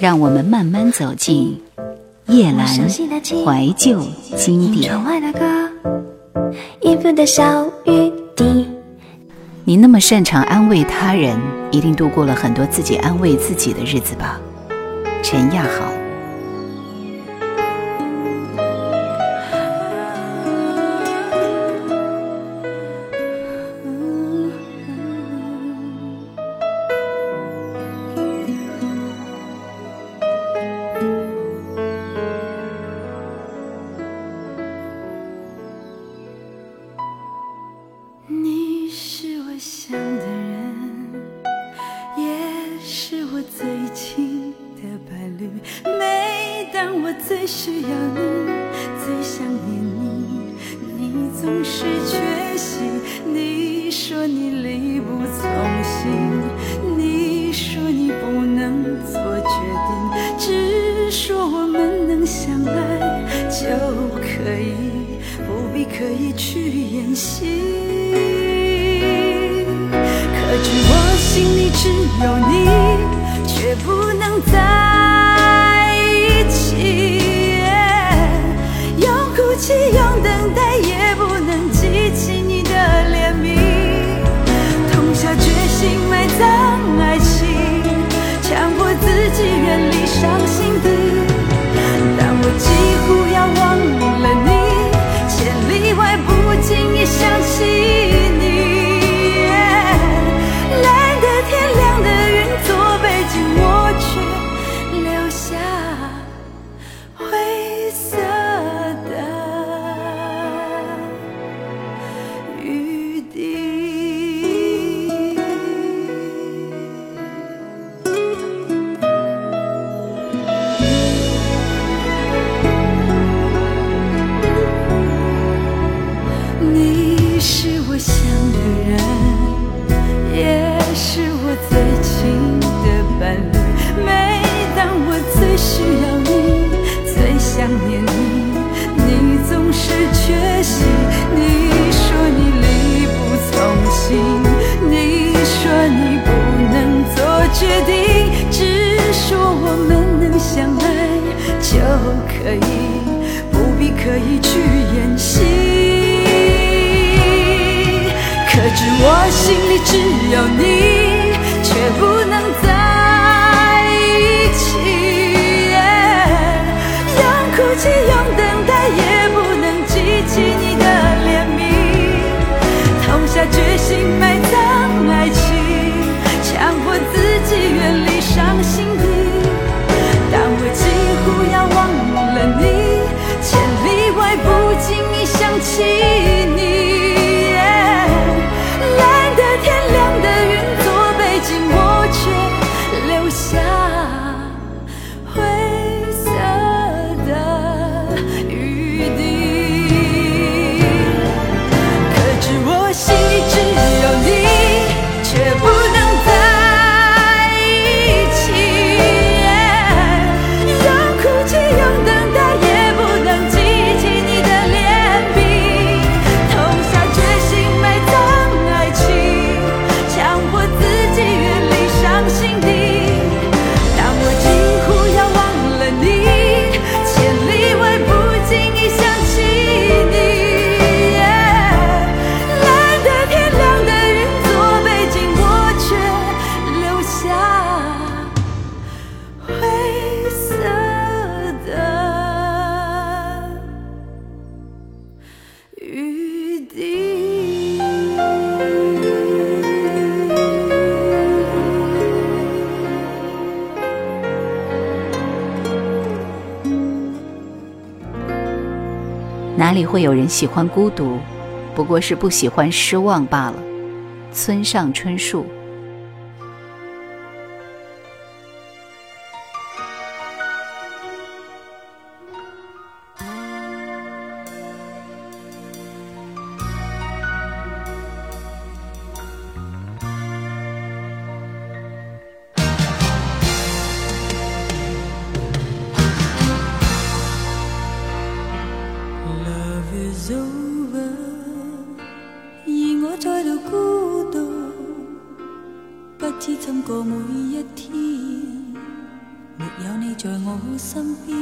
让我们慢慢走进叶阑怀旧经典。你那么擅长安慰他人，一定度过了很多自己安慰自己的日子吧？陈亚豪。最需要你最想念你。你总是缺席你说你累不起用等待也不能激起你的怜悯。痛下决心埋葬爱情强迫自己远离伤心地当我几乎要忘了你千里外不经意想起哪里会有人喜欢孤独？不过是不喜欢失望罢了。村上春树。不知怎过每一天没有你在我身边。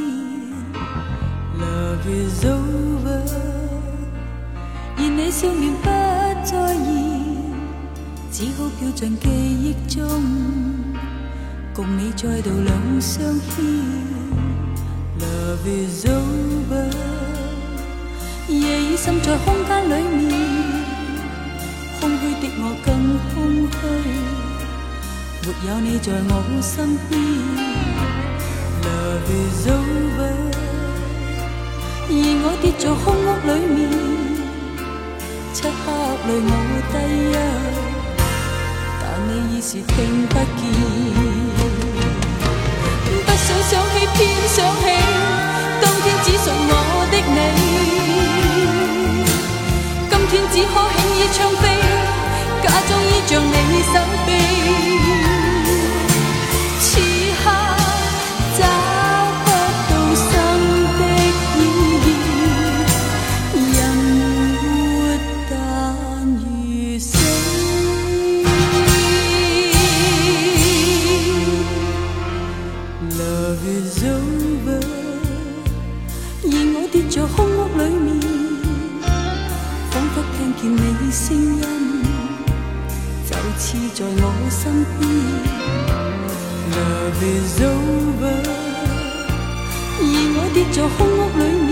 Love is over 而你笑面不再现只好飘进记忆中共你再度两相牵。Love is over 夜已深在空间里面空虚的我更空虚。没有你在我身边，Love is over，而我跌在空屋里面，漆黑里我低泣，但你已是听不见。不想想起，偏想起，当天只属我的你，今天只可轻易唱飞，假装依着你手臂。声音，就似在我身边。Love is over，而我跌在空屋里面，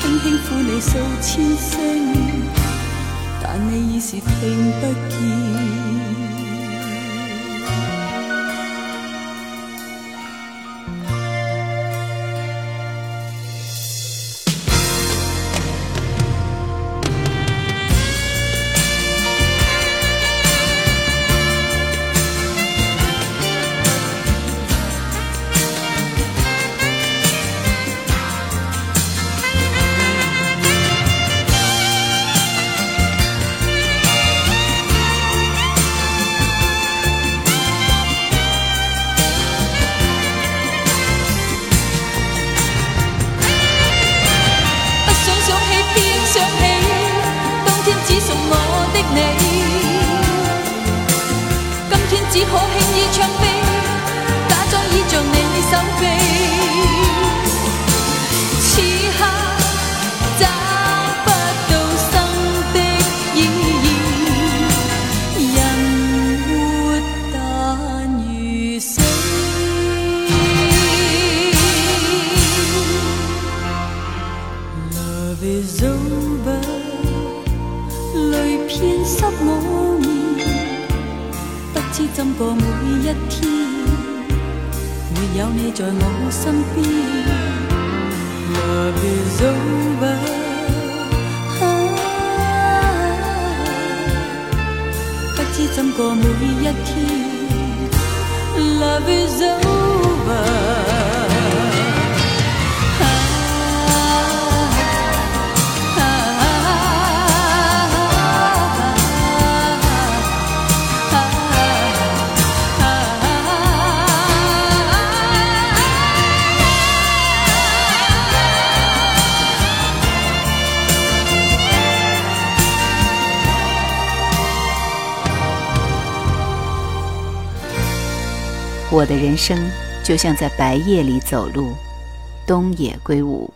轻轻呼你数千声，但你已是听不见。在我身邊，麻痹走吧。啊、不知怎過每一天，Love is over。我的人生就像在白夜里走路，东野圭吾。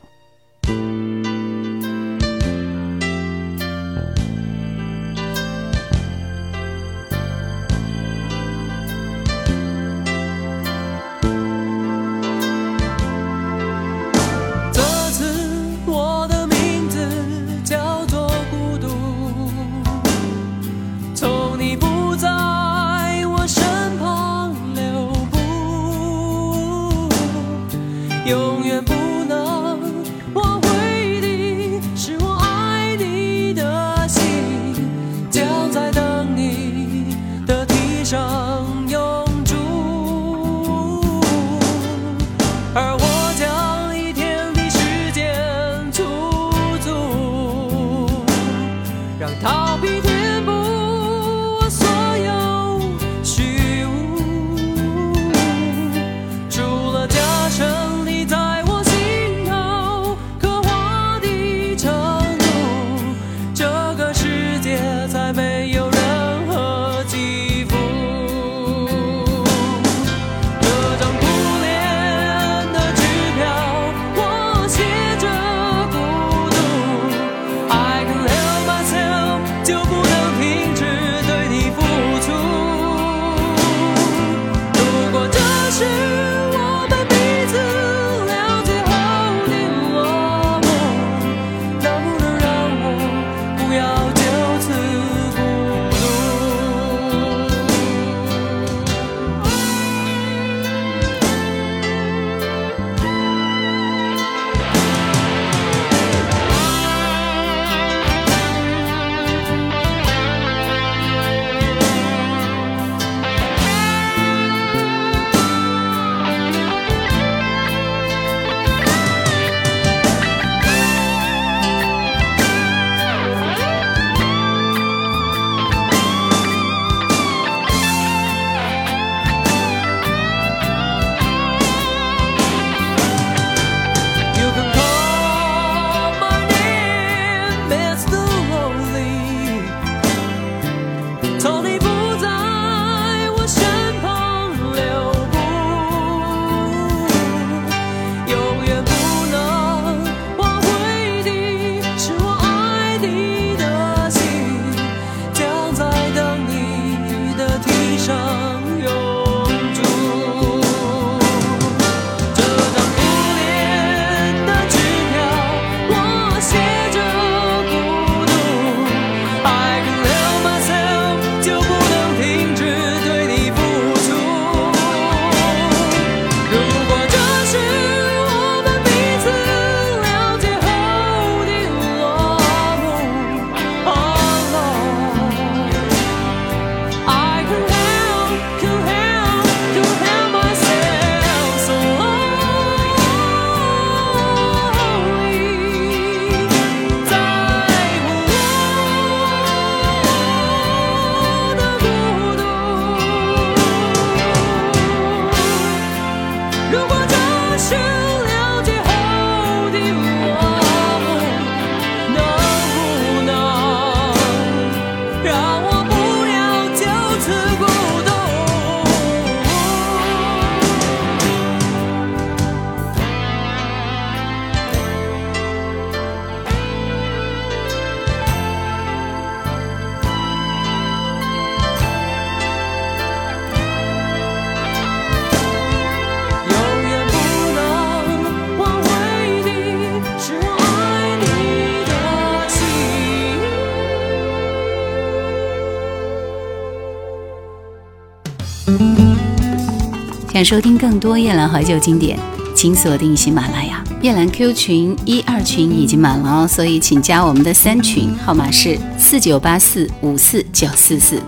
想收听更多夜兰怀旧经典，请锁定喜马拉雅。夜兰 Q 群一二群已经满了哦，所以请加我们的三群，号码是四九八四五四九四四。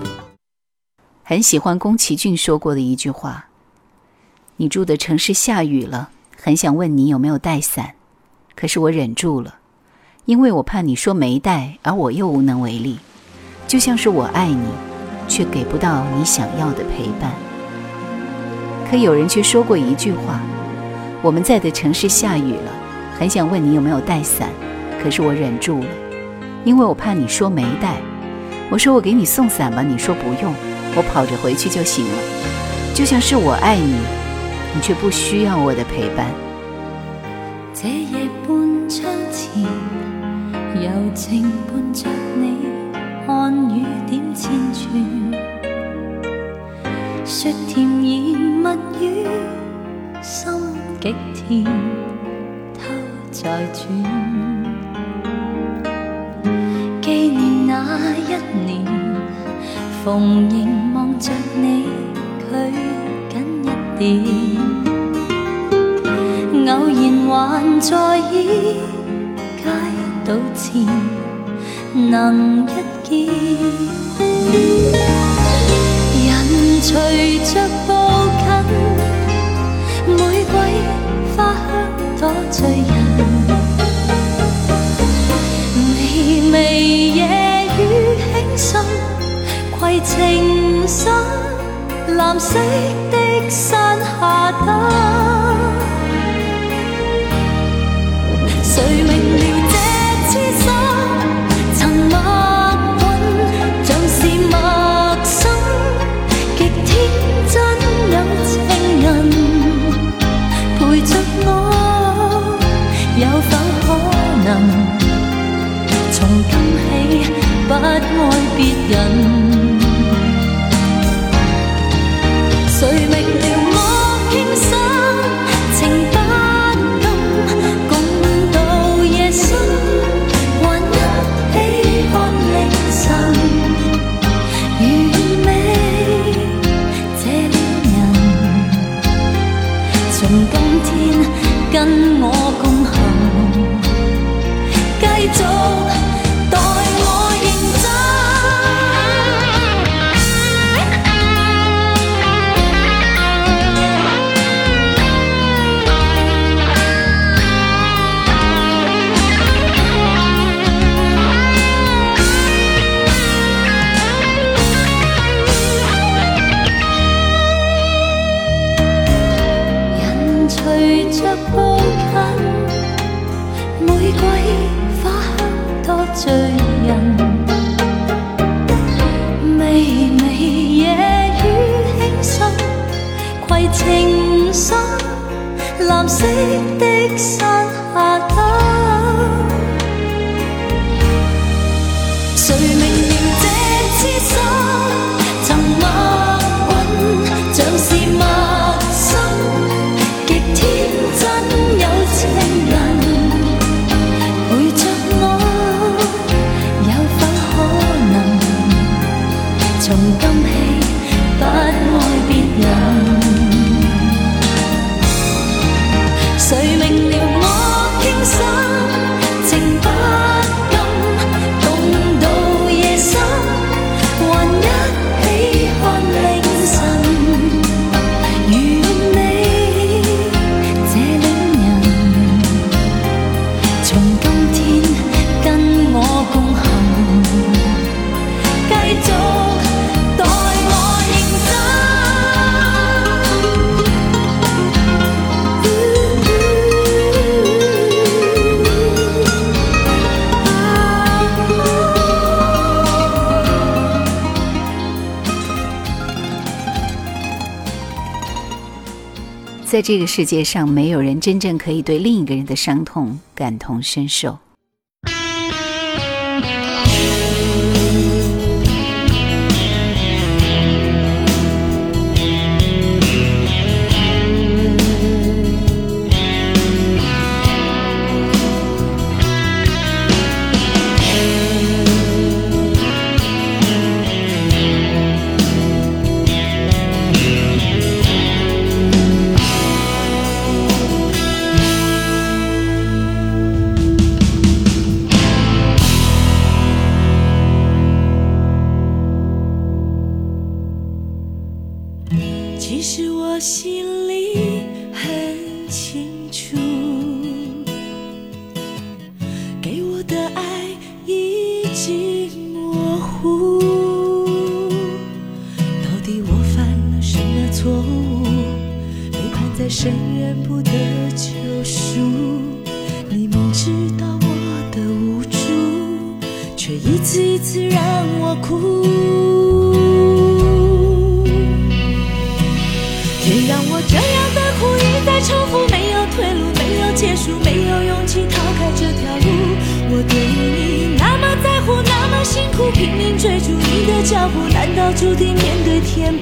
很喜欢宫崎骏说过的一句话：“你住的城市下雨了，很想问你有没有带伞，可是我忍住了，因为我怕你说没带，而我又无能为力。就像是我爱你，却给不到你想要的陪伴。可有人却说过一句话。”我们在的城市下雨了，很想问你有没有带伞，可是我忍住了，因为我怕你说没带。我说我给你送伞吧，你说不用，我跑着回去就行了。就像是我爱你，你却不需要我的陪伴。这夜半窗前，柔情伴着你，看雨点千串，说甜言蜜语，心。极甜，偷在转。纪念那一年，逢迎望着你，拘紧一点。偶然还在意，街道前能一见。人随着，玫瑰。花香多醉人，微微夜雨轻渗，携情深，蓝色的山下灯，不爱别人？谁明了我倾心，情不禁共度夜深，还一起看凌晨。完美这恋人，从今天跟我共行，继续。情深蓝色的山下在这个世界上，没有人真正可以对另一个人的伤痛感同身受。叛在深渊不得救赎。你明知道我的无助，却一次一次让我哭。天让我这样的苦一再重复，没有退路，没有结束，没有勇气逃开这条路。我对你那么在乎，那么辛苦，拼命追逐你的脚步，难道注定面对天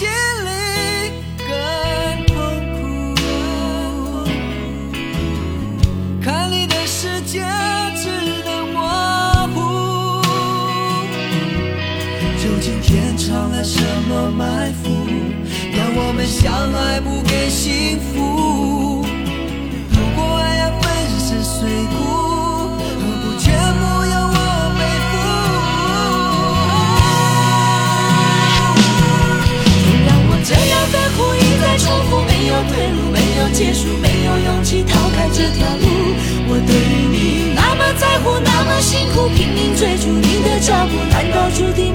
you. 结束，没有勇气逃开这条路。我对你那么在乎，那么辛苦，拼命追逐你的脚步，难道注定